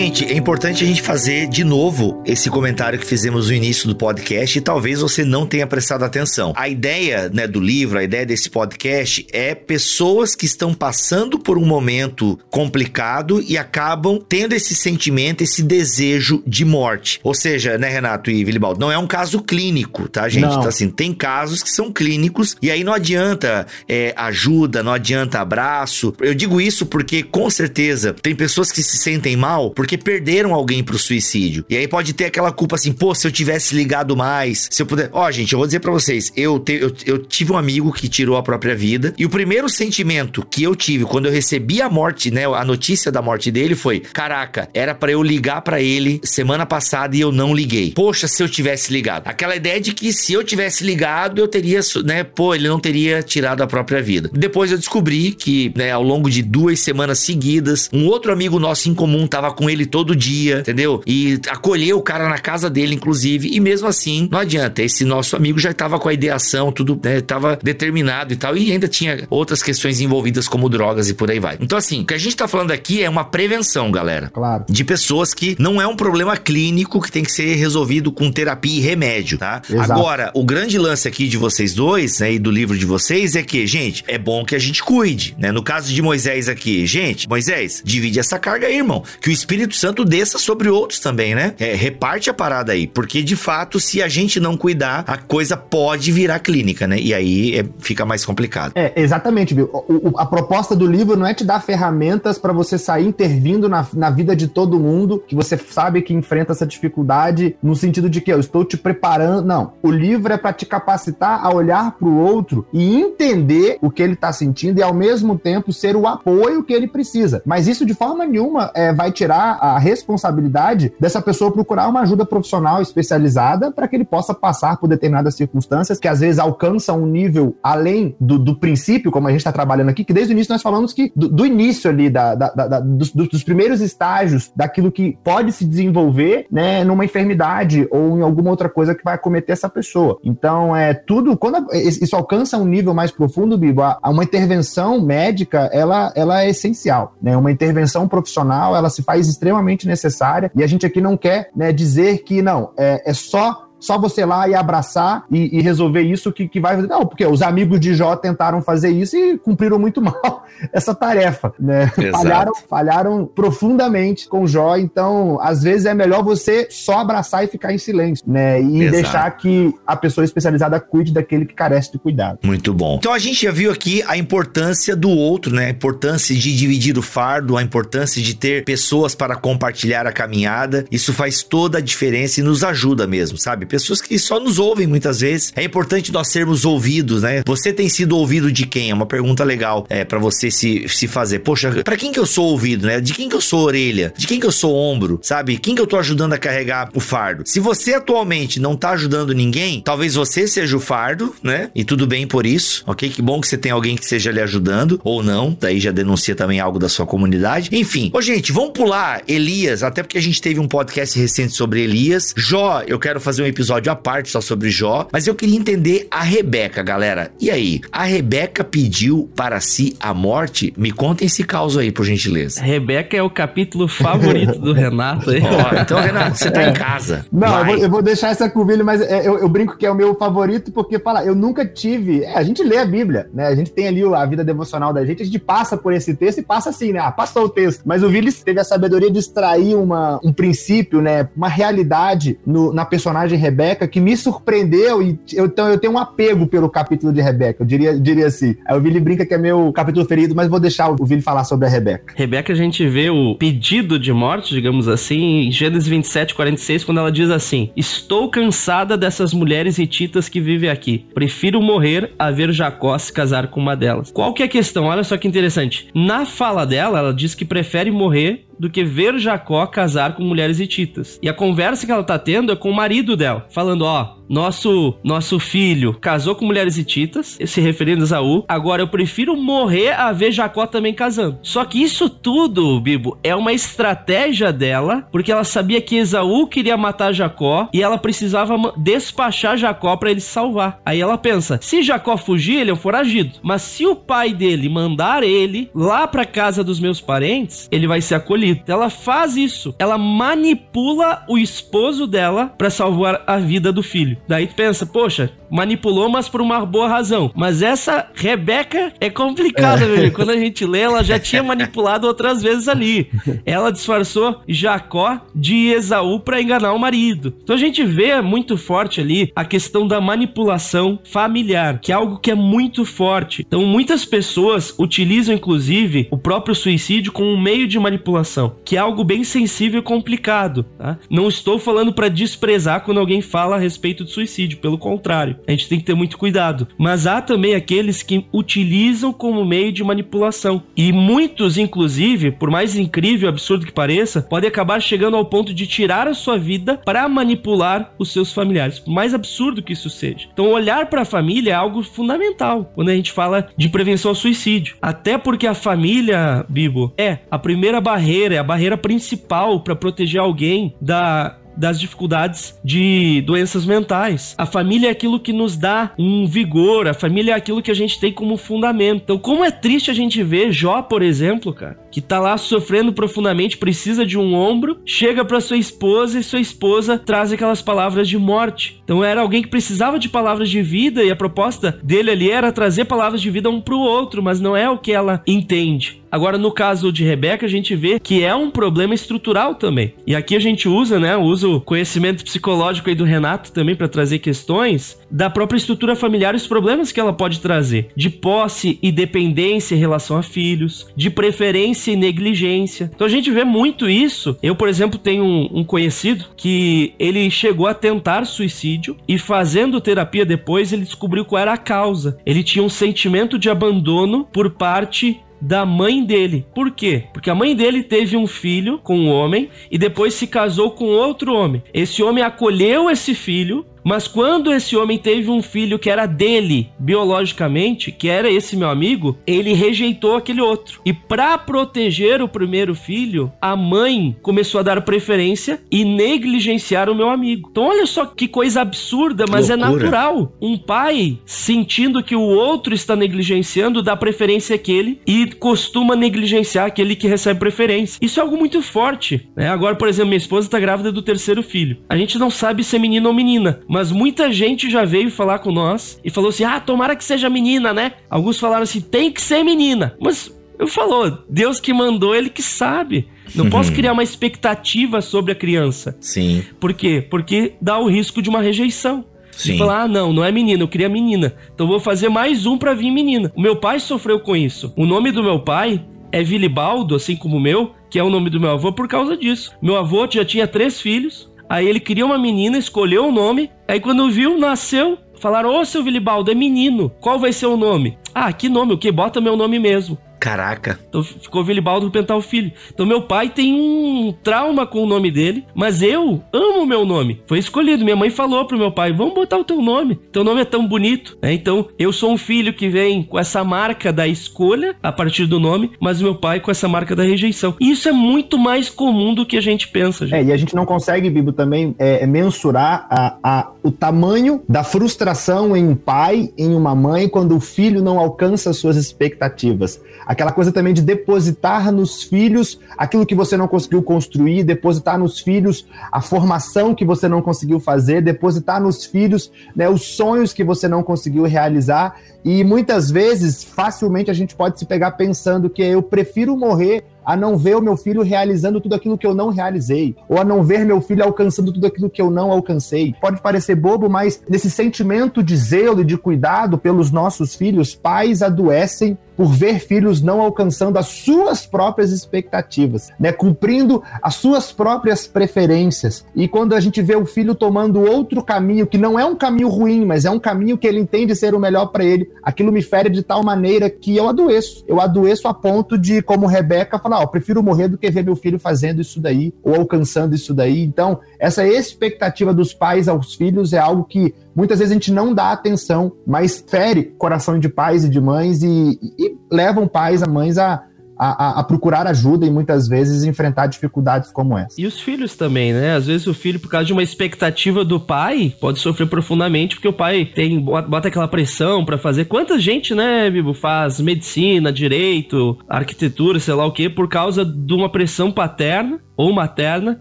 Gente, é importante a gente fazer de novo esse comentário que fizemos no início do podcast e talvez você não tenha prestado atenção. A ideia, né, do livro, a ideia desse podcast é pessoas que estão passando por um momento complicado e acabam tendo esse sentimento, esse desejo de morte. Ou seja, né, Renato e Vilibaldo, não é um caso clínico, tá, gente? Então, assim, tem casos que são clínicos e aí não adianta é, ajuda, não adianta abraço. Eu digo isso porque, com certeza, tem pessoas que se sentem mal porque perderam alguém pro suicídio. E aí pode ter aquela culpa assim, pô, se eu tivesse ligado mais, se eu puder. Ó, oh, gente, eu vou dizer para vocês, eu, te, eu, eu tive um amigo que tirou a própria vida, e o primeiro sentimento que eu tive quando eu recebi a morte, né, a notícia da morte dele foi: caraca, era para eu ligar para ele semana passada e eu não liguei. Poxa, se eu tivesse ligado. Aquela ideia de que se eu tivesse ligado, eu teria, né, pô, ele não teria tirado a própria vida. Depois eu descobri que, né, ao longo de duas semanas seguidas, um outro amigo nosso em comum tava com ele todo dia, entendeu? E acolheu o cara na casa dele, inclusive. E mesmo assim, não adianta. Esse nosso amigo já estava com a ideação, tudo, né? Tava determinado e tal. E ainda tinha outras questões envolvidas, como drogas e por aí vai. Então, assim, o que a gente tá falando aqui é uma prevenção, galera. Claro. De pessoas que não é um problema clínico que tem que ser resolvido com terapia e remédio, tá? Exato. Agora, o grande lance aqui de vocês dois, né? E do livro de vocês é que, gente, é bom que a gente cuide, né? No caso de Moisés aqui, gente, Moisés, divide essa carga aí, irmão. Que o Espírito Espírito Santo desça sobre outros também, né? É, reparte a parada aí, porque de fato, se a gente não cuidar, a coisa pode virar clínica, né? E aí é, fica mais complicado. É, exatamente, viu? O, o, a proposta do livro não é te dar ferramentas para você sair intervindo na, na vida de todo mundo, que você sabe que enfrenta essa dificuldade, no sentido de que eu estou te preparando. Não. O livro é para te capacitar a olhar para o outro e entender o que ele está sentindo e, ao mesmo tempo, ser o apoio que ele precisa. Mas isso, de forma nenhuma, é, vai tirar a responsabilidade dessa pessoa procurar uma ajuda profissional especializada para que ele possa passar por determinadas circunstâncias que às vezes alcançam um nível além do, do princípio, como a gente está trabalhando aqui, que desde o início nós falamos que do, do início ali, da, da, da, dos, dos, primeiros estágios daquilo que pode se desenvolver né, numa enfermidade ou em alguma outra coisa que vai acometer essa pessoa. Então, é tudo, quando isso alcança um nível mais profundo, Bibo, uma intervenção médica, ela, ela é essencial. Né? Uma intervenção profissional, ela se faz extremamente necessária e a gente aqui não quer né, dizer que não, é, é só só você lá e abraçar e, e, resolver isso que, que vai fazer. Não, porque os amigos de Jó tentaram fazer isso e cumpriram muito (laughs) mal essa tarefa, né? Falharam, falharam profundamente com Jó, então às vezes é melhor você só abraçar e ficar em silêncio, né? E Exato. deixar que a pessoa especializada cuide daquele que carece de cuidado. Muito bom. Então a gente já viu aqui a importância do outro, né? A importância de dividir o fardo, a importância de ter pessoas para compartilhar a caminhada. Isso faz toda a diferença e nos ajuda mesmo, sabe? Pessoas que só nos ouvem muitas vezes. É importante nós sermos ouvidos, né? Você tem sido ouvido de quem? É uma pergunta legal é para você se, se fazer. Poxa, para quem que eu sou ouvido, né? De quem que eu sou orelha? De quem que eu sou ombro? Sabe? Quem que eu tô ajudando a carregar o fardo? Se você atualmente não tá ajudando ninguém, talvez você seja o fardo, né? E tudo bem por isso, ok? Que bom que você tem alguém que seja lhe ajudando, ou não, daí já denuncia também algo da sua comunidade. Enfim, ô gente, vamos pular Elias, até porque a gente teve um podcast recente sobre Elias. Jó, eu quero fazer um episódio episódio à parte só sobre Jó, mas eu queria entender a Rebeca, galera. E aí, a Rebeca pediu para si a morte? Me contem esse caos aí, por gentileza. Rebeca é o capítulo favorito do Renato aí. Oh, então, Renato, você tá é. em casa. Não, eu vou, eu vou, deixar essa com o Vili, mas é, eu, eu, brinco que é o meu favorito, porque fala, eu nunca tive. É, a gente lê a Bíblia, né? A gente tem ali a vida devocional da gente, a gente passa por esse texto e passa assim, né? Ah, passou o texto. Mas o Vili teve a sabedoria de extrair uma, um princípio, né? Uma realidade no, na personagem Rebeca Rebeca que me surpreendeu e eu, então eu tenho um apego pelo capítulo de Rebeca, eu diria, diria assim. Aí o Vili brinca que é meu capítulo ferido, mas vou deixar o Vili falar sobre a Rebeca. Rebeca, a gente vê o pedido de morte, digamos assim, em Gênesis 27, 46, quando ela diz assim: Estou cansada dessas mulheres hititas que vivem aqui. Prefiro morrer a ver Jacó se casar com uma delas. Qual que é a questão? Olha só que interessante. Na fala dela, ela diz que prefere morrer do que ver Jacó casar com mulheres hititas. E a conversa que ela tá tendo é com o marido dela, falando: ó, nosso nosso filho casou com mulheres hititas, se referindo a Esaú. Agora eu prefiro morrer a ver Jacó também casando. Só que isso tudo, Bibo, é uma estratégia dela, porque ela sabia que Esaú queria matar Jacó e ela precisava despachar Jacó para ele salvar. Aí ela pensa: se Jacó fugir, ele é um foragido. Mas se o pai dele mandar ele lá para casa dos meus parentes, ele vai ser acolhido. Ela faz isso. Ela manipula o esposo dela para salvar a vida do filho. Daí tu pensa, poxa, manipulou, mas por uma boa razão. Mas essa Rebeca é complicada, é. Meu. Quando a gente lê, ela já tinha manipulado outras vezes ali. Ela disfarçou Jacó de Esaú para enganar o marido. Então a gente vê muito forte ali a questão da manipulação familiar, que é algo que é muito forte. Então muitas pessoas utilizam inclusive o próprio suicídio como um meio de manipulação, que é algo bem sensível e complicado. Tá? Não estou falando para desprezar quando alguém fala a respeito de suicídio, pelo contrário. A gente tem que ter muito cuidado. Mas há também aqueles que utilizam como meio de manipulação. E muitos, inclusive, por mais incrível e absurdo que pareça, podem acabar chegando ao ponto de tirar a sua vida para manipular os seus familiares. Por mais absurdo que isso seja. Então, olhar para a família é algo fundamental quando a gente fala de prevenção ao suicídio. Até porque a família, Bibo, é a primeira barreira, é a barreira principal para proteger alguém da das dificuldades de doenças mentais. A família é aquilo que nos dá um vigor, a família é aquilo que a gente tem como fundamento. Então, como é triste a gente ver Jó, por exemplo, cara, que tá lá sofrendo profundamente, precisa de um ombro, chega para sua esposa e sua esposa traz aquelas palavras de morte. Então, era alguém que precisava de palavras de vida e a proposta dele ali era trazer palavras de vida um pro outro, mas não é o que ela entende. Agora, no caso de Rebeca, a gente vê que é um problema estrutural também. E aqui a gente usa, né, usa o conhecimento psicológico aí do Renato também para trazer questões da própria estrutura familiar e os problemas que ela pode trazer. De posse e dependência em relação a filhos, de preferência e negligência. Então a gente vê muito isso. Eu, por exemplo, tenho um, um conhecido que ele chegou a tentar suicídio e fazendo terapia depois ele descobriu qual era a causa. Ele tinha um sentimento de abandono por parte da mãe dele. Por quê? Porque a mãe dele teve um filho com um homem e depois se casou com outro homem. Esse homem acolheu esse filho mas quando esse homem teve um filho que era dele, biologicamente, que era esse meu amigo, ele rejeitou aquele outro. E para proteger o primeiro filho, a mãe começou a dar preferência e negligenciar o meu amigo. Então olha só que coisa absurda, mas é natural. Um pai sentindo que o outro está negligenciando dá preferência àquele e costuma negligenciar aquele que recebe preferência. Isso é algo muito forte. Né? Agora, por exemplo, minha esposa está grávida do terceiro filho. A gente não sabe se é menino ou menina, mas muita gente já veio falar com nós e falou assim: ah, tomara que seja menina, né? Alguns falaram assim: tem que ser menina. Mas eu falou, Deus que mandou, ele que sabe. Não (laughs) posso criar uma expectativa sobre a criança. Sim. Por quê? Porque dá o risco de uma rejeição. Sim. E falar, ah, não, não é menina, eu queria menina. Então vou fazer mais um para vir menina. O meu pai sofreu com isso. O nome do meu pai é Vilibaldo, assim como o meu, que é o nome do meu avô, por causa disso. Meu avô já tinha três filhos, Aí ele queria uma menina, escolheu o nome. Aí quando viu, nasceu. Falaram: Ô seu Vilibaldo, é menino. Qual vai ser o nome? Ah, que nome? O que? Bota meu nome mesmo. Caraca. Então ficou Vilibaldo Pental Filho. Então meu pai tem um trauma com o nome dele, mas eu amo o meu nome. Foi escolhido. Minha mãe falou pro meu pai: vamos botar o teu nome. Teu nome é tão bonito. Né? Então eu sou um filho que vem com essa marca da escolha a partir do nome, mas meu pai com essa marca da rejeição. E isso é muito mais comum do que a gente pensa. Gente. É, e a gente não consegue, Bibo, também é, mensurar a, a, o tamanho da frustração em um pai, em uma mãe, quando o filho não alcança suas expectativas aquela coisa também de depositar nos filhos aquilo que você não conseguiu construir, depositar nos filhos a formação que você não conseguiu fazer, depositar nos filhos né, os sonhos que você não conseguiu realizar. E muitas vezes, facilmente, a gente pode se pegar pensando que eu prefiro morrer a não ver o meu filho realizando tudo aquilo que eu não realizei, ou a não ver meu filho alcançando tudo aquilo que eu não alcancei. Pode parecer bobo, mas nesse sentimento de zelo e de cuidado pelos nossos filhos, pais adoecem por ver filhos não alcançando as suas próprias expectativas, né, cumprindo as suas próprias preferências. E quando a gente vê o filho tomando outro caminho que não é um caminho ruim, mas é um caminho que ele entende ser o melhor para ele, aquilo me fere de tal maneira que eu adoeço. Eu adoeço a ponto de, como Rebeca, fala, ó, oh, prefiro morrer do que ver meu filho fazendo isso daí ou alcançando isso daí. Então, essa expectativa dos pais aos filhos é algo que muitas vezes a gente não dá atenção, mas fere coração de pais e de mães e, e levam pais e mães a a, a, procurar ajuda e muitas vezes enfrentar dificuldades como essa. E os filhos também, né? Às vezes o filho, por causa de uma expectativa do pai, pode sofrer profundamente porque o pai tem bota aquela pressão para fazer. Quanta gente, né, Bibo, faz medicina, direito, arquitetura, sei lá o quê, por causa de uma pressão paterna ou materna,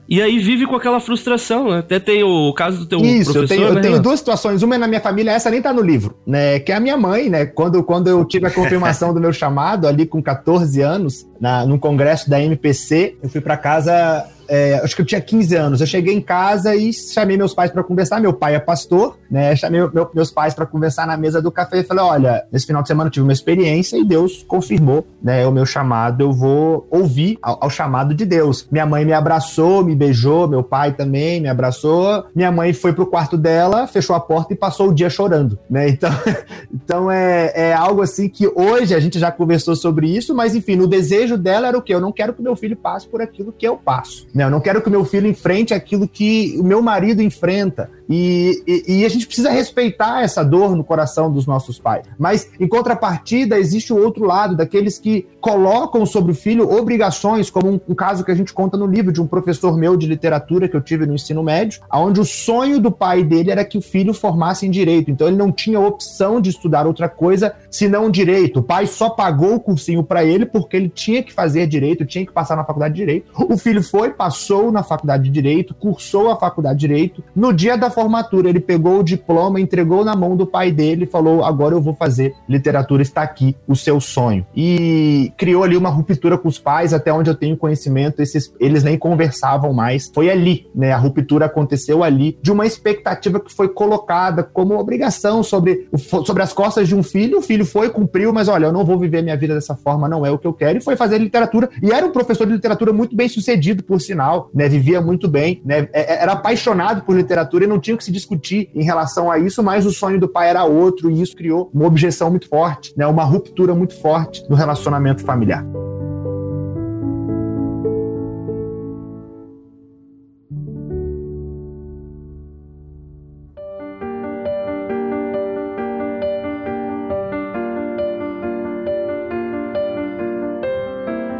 e aí vive com aquela frustração, né? Até tem o caso do teu Isso, professor, eu tenho, né? eu tenho duas situações, uma é na minha família, essa nem tá no livro, né? Que é a minha mãe, né? Quando, quando eu tive a confirmação do meu chamado ali com 14 anos, na, num congresso da MPC, eu fui para casa é, acho que eu tinha 15 anos. Eu cheguei em casa e chamei meus pais para conversar. Meu pai é pastor, né? Chamei meu, meus pais para conversar na mesa do café e falei: olha, nesse final de semana eu tive uma experiência e Deus confirmou, né? O meu chamado, eu vou ouvir ao, ao chamado de Deus. Minha mãe me abraçou, me beijou, meu pai também me abraçou. Minha mãe foi pro quarto dela, fechou a porta e passou o dia chorando, né? (laughs) Então, então é, é algo assim que hoje a gente já conversou sobre isso, mas enfim, no desejo dela era o quê? Eu não quero que meu filho passe por aquilo que eu passo. Né? Eu não quero que o meu filho enfrente aquilo que o meu marido enfrenta. E, e, e, a gente precisa respeitar essa dor no coração dos nossos pais. Mas, em contrapartida, existe o outro lado, daqueles que colocam sobre o filho obrigações, como um, um, caso que a gente conta no livro de um professor meu de literatura que eu tive no ensino médio, onde o sonho do pai dele era que o filho formasse em direito. Então, ele não tinha opção de estudar outra coisa senão direito. O pai só pagou o cursinho para ele porque ele tinha que fazer direito, tinha que passar na faculdade de direito. O filho foi, passou na faculdade de direito, cursou a faculdade de direito. No dia da formatura, ele pegou o diploma, entregou na mão do pai dele e falou: Agora eu vou fazer literatura, está aqui o seu sonho. E criou ali uma ruptura com os pais, até onde eu tenho conhecimento, esses, eles nem conversavam mais. Foi ali, né? A ruptura aconteceu ali, de uma expectativa que foi colocada como obrigação sobre, sobre as costas de um filho. O filho foi, cumpriu, mas olha, eu não vou viver minha vida dessa forma, não é o que eu quero, e foi fazer literatura. E era um professor de literatura muito bem sucedido, por sinal, né? Vivia muito bem, né? É, é, era apaixonado por literatura e não tinha que se discutir em relação a isso, mas o sonho do pai era outro e isso criou uma objeção muito forte, né? Uma ruptura muito forte no relacionamento familiar.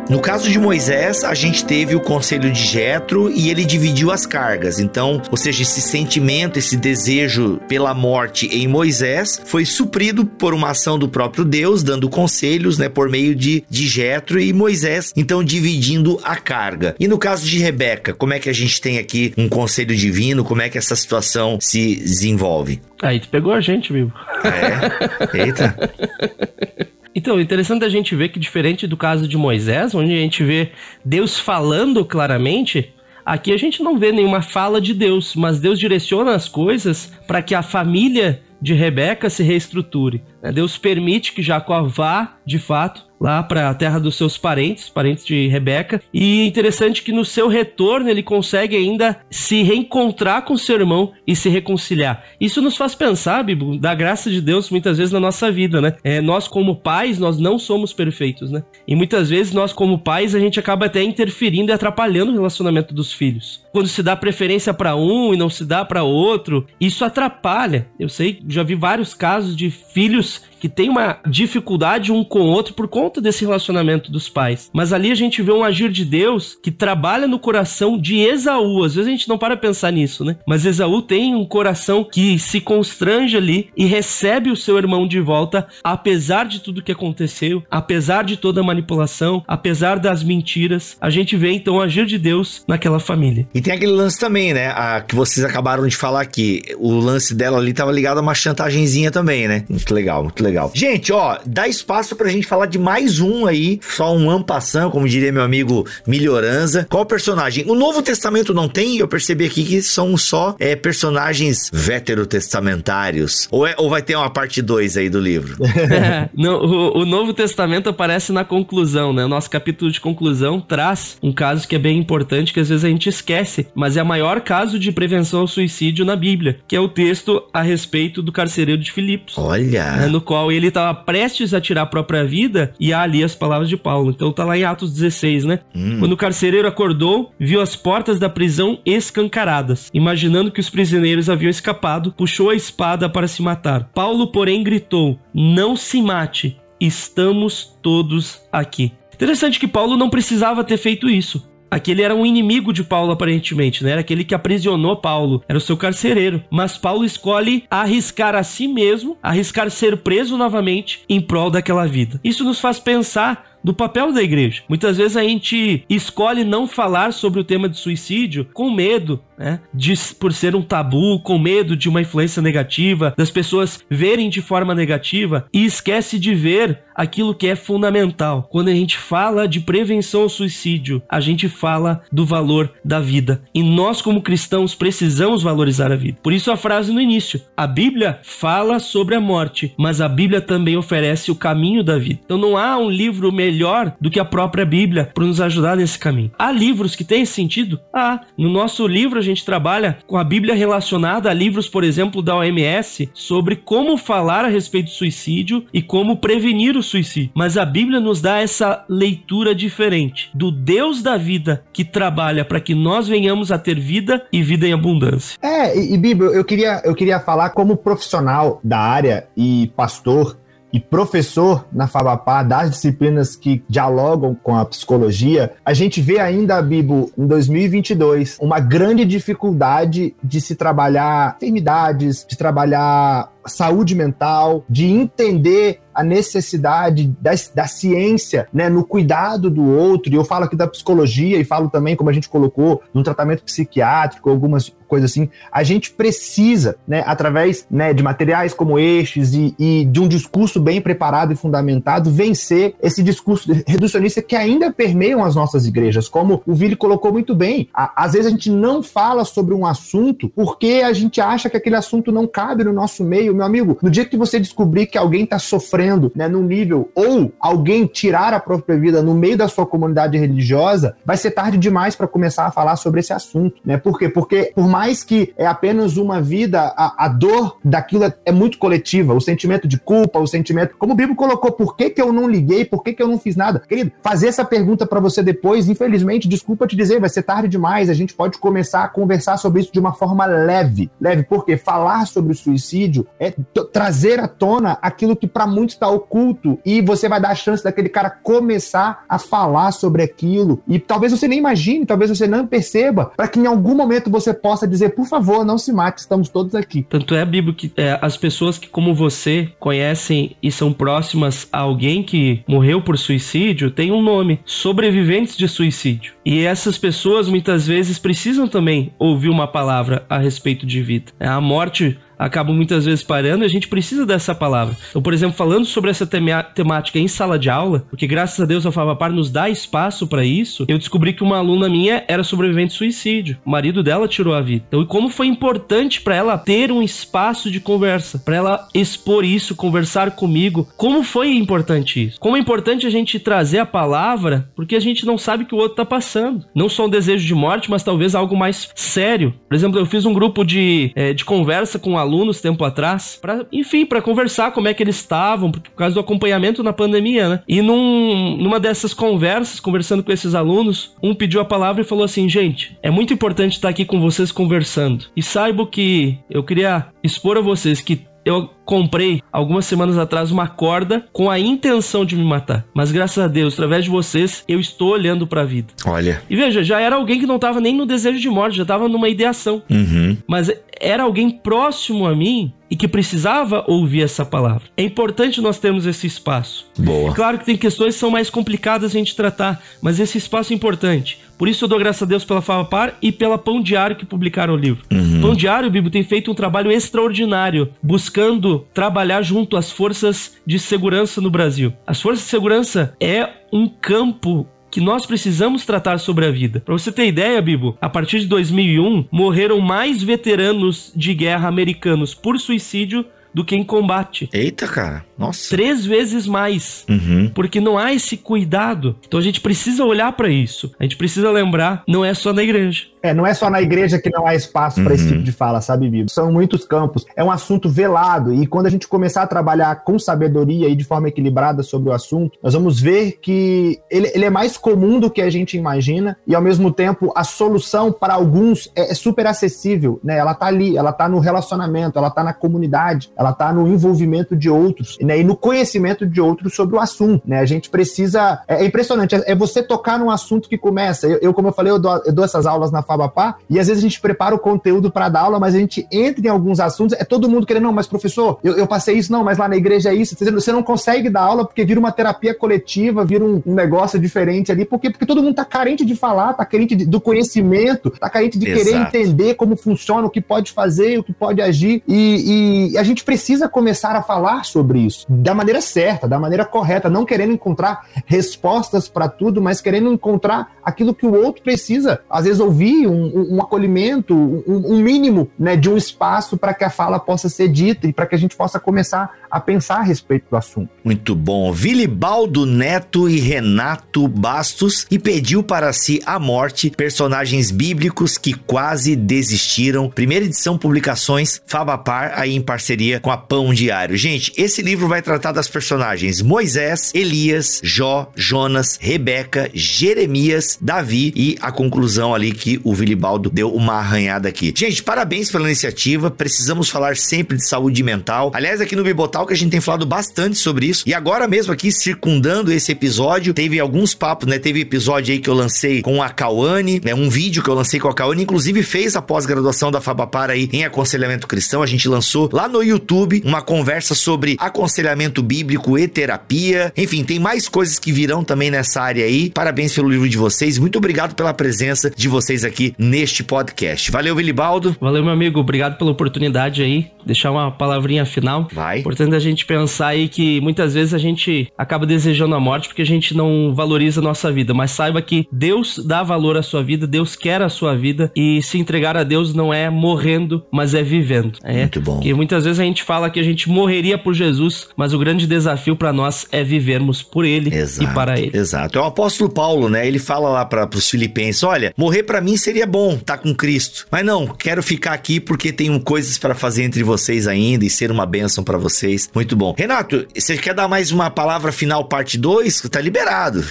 No caso de Moisés, a gente teve o conselho de Jetro e ele dividiu as cargas. Então, ou seja, esse sentimento, esse desejo pela morte em Moisés foi suprido por uma ação do próprio Deus, dando conselhos, né, por meio de, de Jetro e Moisés, então dividindo a carga. E no caso de Rebeca, como é que a gente tem aqui um conselho divino? Como é que essa situação se desenvolve? Aí tu pegou a gente, viu? É. Eita. (laughs) Então, interessante a gente ver que, diferente do caso de Moisés, onde a gente vê Deus falando claramente, aqui a gente não vê nenhuma fala de Deus, mas Deus direciona as coisas para que a família de Rebeca se reestruture. Deus permite que Jacó vá, de fato, lá para a terra dos seus parentes, parentes de Rebeca. E interessante que no seu retorno ele consegue ainda se reencontrar com seu irmão e se reconciliar. Isso nos faz pensar, Bibo, da graça de Deus muitas vezes na nossa vida, né? É, nós como pais, nós não somos perfeitos, né? E muitas vezes nós como pais, a gente acaba até interferindo e atrapalhando o relacionamento dos filhos. Quando se dá preferência para um e não se dá para outro, isso atrapalha. Eu sei, já vi vários casos de filhos que tem uma dificuldade um com o outro por conta desse relacionamento dos pais. Mas ali a gente vê um agir de Deus que trabalha no coração de Esaú. Às vezes a gente não para pensar nisso, né? Mas Esaú tem um coração que se constrange ali e recebe o seu irmão de volta, apesar de tudo que aconteceu, apesar de toda a manipulação, apesar das mentiras. A gente vê então o agir de Deus naquela família. E tem aquele lance também, né? A, que vocês acabaram de falar aqui. O lance dela ali estava ligado a uma chantagemzinha também, né? Muito legal, muito legal. Gente, ó, dá espaço pra gente falar de mais um aí, só um ampassão, como diria meu amigo Melhoranza. Qual personagem? O Novo Testamento não tem, eu percebi aqui que são só é, personagens veterotestamentários. Ou, é, ou vai ter uma parte 2 aí do livro? (laughs) (laughs) não, o, o, Novo Testamento aparece na conclusão, né? O nosso capítulo de conclusão traz um caso que é bem importante, que às vezes a gente esquece, mas é o maior caso de prevenção ao suicídio na Bíblia, que é o texto a respeito do carcereiro de Filipos. Olha! Né, no qual qual ele estava prestes a tirar a própria vida, e E há ali as palavras de Paulo. Então tá lá em Atos 16, né? Hum. Quando o carcereiro acordou, viu as portas da prisão escancaradas. Imaginando que os prisioneiros haviam escapado, puxou a espada para se matar. Paulo, porém, gritou: Não se mate, estamos todos aqui. Interessante que Paulo não precisava ter feito isso. Aquele era um inimigo de Paulo, aparentemente, né? Era aquele que aprisionou Paulo, era o seu carcereiro. Mas Paulo escolhe arriscar a si mesmo, arriscar ser preso novamente em prol daquela vida. Isso nos faz pensar do papel da igreja. Muitas vezes a gente escolhe não falar sobre o tema de suicídio com medo, né? De, por ser um tabu, com medo de uma influência negativa, das pessoas verem de forma negativa e esquece de ver aquilo que é fundamental. Quando a gente fala de prevenção ao suicídio, a gente fala do valor da vida. E nós, como cristãos, precisamos valorizar a vida. Por isso a frase no início: a Bíblia fala sobre a morte, mas a Bíblia também oferece o caminho da vida. Então não há um livro melhor melhor do que a própria Bíblia para nos ajudar nesse caminho. Há livros que têm sentido? Ah, no nosso livro a gente trabalha com a Bíblia relacionada a livros, por exemplo, da OMS sobre como falar a respeito do suicídio e como prevenir o suicídio. Mas a Bíblia nos dá essa leitura diferente do Deus da vida que trabalha para que nós venhamos a ter vida e vida em abundância. É, e, e Bíblia, eu queria, eu queria falar como profissional da área e pastor e professor na Fabapá das disciplinas que dialogam com a psicologia, a gente vê ainda, Bibo, em 2022, uma grande dificuldade de se trabalhar enfermidades, de trabalhar saúde mental, de entender a necessidade da, da ciência né, no cuidado do outro. E eu falo aqui da psicologia e falo também, como a gente colocou, no tratamento psiquiátrico, algumas coisas assim. A gente precisa, né, através né, de materiais como estes e, e de um discurso bem preparado e fundamentado, vencer esse discurso reducionista que ainda permeiam as nossas igrejas. Como o Vili colocou muito bem, às vezes a gente não fala sobre um assunto porque a gente acha que aquele assunto não cabe no nosso meio. Meu amigo, no dia que você descobrir que alguém está sofrendo né, num nível, ou alguém tirar a própria vida no meio da sua comunidade religiosa, vai ser tarde demais para começar a falar sobre esse assunto, né? Por quê? Porque por mais que é apenas uma vida, a, a dor daquilo é, é, muito coletiva, o sentimento de culpa, o sentimento, como o Bíblia colocou, por que, que eu não liguei, por que, que eu não fiz nada? Querido, fazer essa pergunta para você depois, infelizmente, desculpa te dizer, vai ser tarde demais, a gente pode começar a conversar sobre isso de uma forma leve, leve, porque falar sobre o suicídio é trazer à tona aquilo que para muitos está oculto e você vai dar a chance daquele cara começar a falar sobre aquilo e talvez você nem imagine, talvez você não perceba, para que em algum momento você possa dizer, por favor, não se mate, estamos todos aqui. Tanto é, Bíblia, que é, as pessoas que, como você, conhecem e são próximas a alguém que morreu por suicídio, tem um nome: sobreviventes de suicídio. E essas pessoas muitas vezes precisam também ouvir uma palavra a respeito de vida. A morte acabam muitas vezes parando e a gente precisa dessa palavra. Então, por exemplo, falando sobre essa temática em sala de aula, porque graças a Deus a Favapar nos dá espaço para isso, eu descobri que uma aluna minha era sobrevivente de suicídio. O marido dela tirou a vida. Então, e como foi importante para ela ter um espaço de conversa, para ela expor isso, conversar comigo. Como foi importante isso? Como é importante a gente trazer a palavra, porque a gente não sabe o que o outro tá passando. Não só um desejo de morte, mas talvez algo mais sério. Por exemplo, eu fiz um grupo de, é, de conversa com alunos alunos tempo atrás, para enfim, para conversar como é que eles estavam, por causa do acompanhamento na pandemia, né? E num, numa dessas conversas, conversando com esses alunos, um pediu a palavra e falou assim: gente, é muito importante estar aqui com vocês conversando. E saiba que eu queria expor a vocês que eu comprei algumas semanas atrás uma corda com a intenção de me matar. Mas graças a Deus, através de vocês, eu estou olhando para a vida. Olha. E veja, já era alguém que não estava nem no desejo de morte, já estava numa ideação. Uhum. Mas era alguém próximo a mim e que precisava ouvir essa palavra. É importante nós termos esse espaço. Boa. Claro que tem questões que são mais complicadas a gente tratar, mas esse espaço é importante. Por isso eu dou graças a Deus pela Fava Par e pela Pão Diário que publicaram o livro. Uhum. Pão Diário, Bibo, tem feito um trabalho extraordinário, buscando trabalhar junto às forças de segurança no Brasil. As forças de segurança é um campo que nós precisamos tratar sobre a vida. Para você ter ideia, Bibo, a partir de 2001 morreram mais veteranos de guerra americanos por suicídio do que em combate. Eita, cara. Nossa. Três vezes mais. Uhum. Porque não há esse cuidado. Então a gente precisa olhar para isso. A gente precisa lembrar, não é só na igreja. É, não é só na igreja que não há espaço para esse Uhum. tipo de fala, sabe, Bíblia? São muitos campos. É um assunto velado. E quando a gente começar a trabalhar com sabedoria e de forma equilibrada sobre o assunto, nós vamos ver que ele, ele é mais comum do que a gente imagina. E ao mesmo tempo, a solução para alguns é, é super acessível, né? Ela tá ali, ela tá no relacionamento, ela tá na comunidade, ela tá no envolvimento de outros, né? E no conhecimento de outros sobre o assunto, né? A gente precisa. É, é impressionante, é, é você tocar num assunto que começa. Eu, eu, como eu falei, eu dou, eu dou essas aulas na Fabapá, e às vezes a gente prepara o conteúdo para dar aula, mas a gente entra em alguns assuntos, é todo mundo querendo, não, mas professor, eu, eu passei isso, não, mas lá na igreja é isso. Você não consegue dar aula porque vira uma terapia coletiva, vira um, um negócio diferente ali, porque, porque todo mundo tá carente de falar, tá carente de, do conhecimento, tá carente de querer Exato. entender como funciona, o que pode fazer, o que pode agir, e, e a gente precisa começar a falar sobre isso da maneira certa, da maneira correta, não querendo encontrar respostas para tudo, mas querendo encontrar aquilo que o outro precisa, às vezes ouvir um, um- acolhimento, um, um mínimo né, de um espaço para que a fala possa ser dita e para que a gente possa começar a pensar a respeito do assunto. Muito bom. Vilibaldo Neto e Renato Bastos e pediu para si a morte personagens bíblicos que quase desistiram. Primeira edição Publicações Fabapar aí em parceria com a Pão Diário. Gente, esse livro vai tratar das personagens Moisés, Elias, Jó, Jonas, Rebeca, Jeremias, Davi e a conclusão ali que o Vilibaldo deu uma arranhada aqui. Gente, parabéns pela iniciativa. Precisamos falar sempre de saúde mental. Aliás, aqui no Bibotal que a gente tem falado bastante sobre isso. E agora mesmo aqui, circundando esse episódio, teve alguns papos, né? Teve episódio aí que eu lancei com a Cauane, né? Um vídeo que eu lancei com a Cauane, inclusive fez a pós-graduação da Fabapar aí em aconselhamento cristão. A gente lançou lá no YouTube uma conversa sobre aconselhamento bíblico e terapia. Enfim, tem mais coisas que virão também nessa área aí. Parabéns pelo livro de vocês. Muito obrigado pela presença de vocês aqui neste podcast. Valeu, Vilibaldo. Valeu, meu amigo. Obrigado pela oportunidade aí. Deixar uma palavrinha final. Vai. Importante a gente pensar aí que muitas vezes a gente acaba desejando a morte porque a gente não valoriza a nossa vida. Mas saiba que Deus dá valor à sua vida, Deus quer a sua vida e se entregar a Deus não é morrendo, mas é vivendo. É. Muito bom. Porque muitas vezes a gente fala que a gente morreria por Jesus, mas o grande desafio para nós é vivermos por Ele Exato, e para Ele. Exato. É o apóstolo Paulo, né? Ele fala lá para os filipenses: olha, morrer para mim seria bom, tá com Cristo. Mas não, quero ficar aqui porque tenho coisas para fazer entre vocês ainda e ser uma bênção para vocês. Muito bom. Renato, você quer dar mais uma palavra final, parte 2? Tá liberado.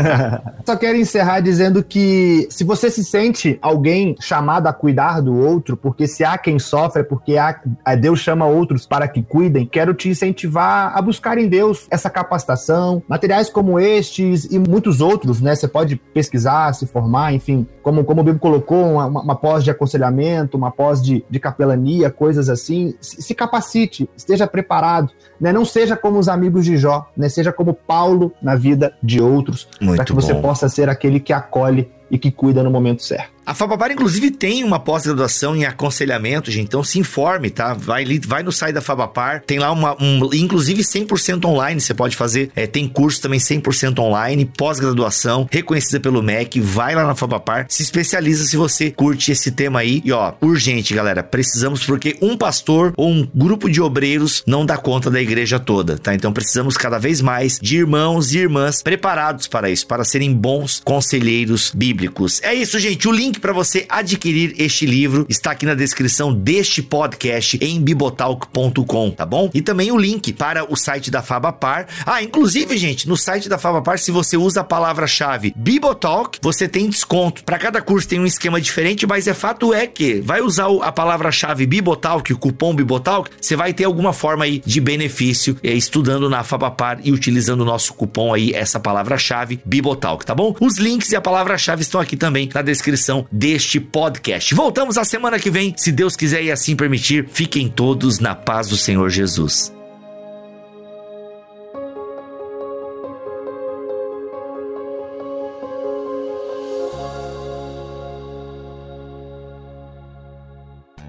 (laughs) Só quero encerrar dizendo que se você se sente alguém chamado a cuidar do outro, porque se há quem sofre, é porque há, a Deus chama outros para que cuidem, quero te incentivar a buscar em Deus essa capacitação, materiais como estes e muitos outros, né? Você pode pesquisar, se formar, enfim, como, como o Bíblia colocou, uma, uma pós de aconselhamento, uma pós de, de capelania, coisas assim. Se, se capacite, esteja preparado, né? Não seja como os amigos de Jó, né? Seja como Paulo na vida de outros para que você bom. possa ser aquele que acolhe e que cuida no momento certo. A Fabapar, inclusive, tem uma pós-graduação em aconselhamento, gente. Então se informe, tá? Vai, vai no site da Fabapar. Tem lá uma, um, inclusive 100% online. Você pode fazer. é, tem curso também 100% online, pós-graduação, reconhecida pelo MEC. Vai lá na Fabapar, se especializa se você curte esse tema aí. E ó, urgente, galera. Precisamos, porque um pastor ou um grupo de obreiros não dá conta da igreja toda, tá? Então precisamos cada vez mais de irmãos e irmãs preparados para isso, para serem bons conselheiros bíblicos. É isso, gente. O link para você adquirir este livro está aqui na descrição deste podcast em bibotalk.com, tá bom? E também o link para o site da Fabapar. Ah, inclusive, gente, no site da Fabapar, se você usa a palavra-chave Bibotalk, você tem desconto. Para cada curso tem um esquema diferente, mas é fato é que vai usar a palavra-chave Bibotalk, o cupom Bibotalk, você vai ter alguma forma aí de benefício eh, estudando na Fabapar e utilizando o nosso cupom aí, essa palavra-chave Bibotalk, tá bom? Os links e a palavra-chave estão aqui também na descrição deste podcast. Voltamos a semana que vem, se Deus quiser e assim permitir. Fiquem todos na paz do Senhor Jesus.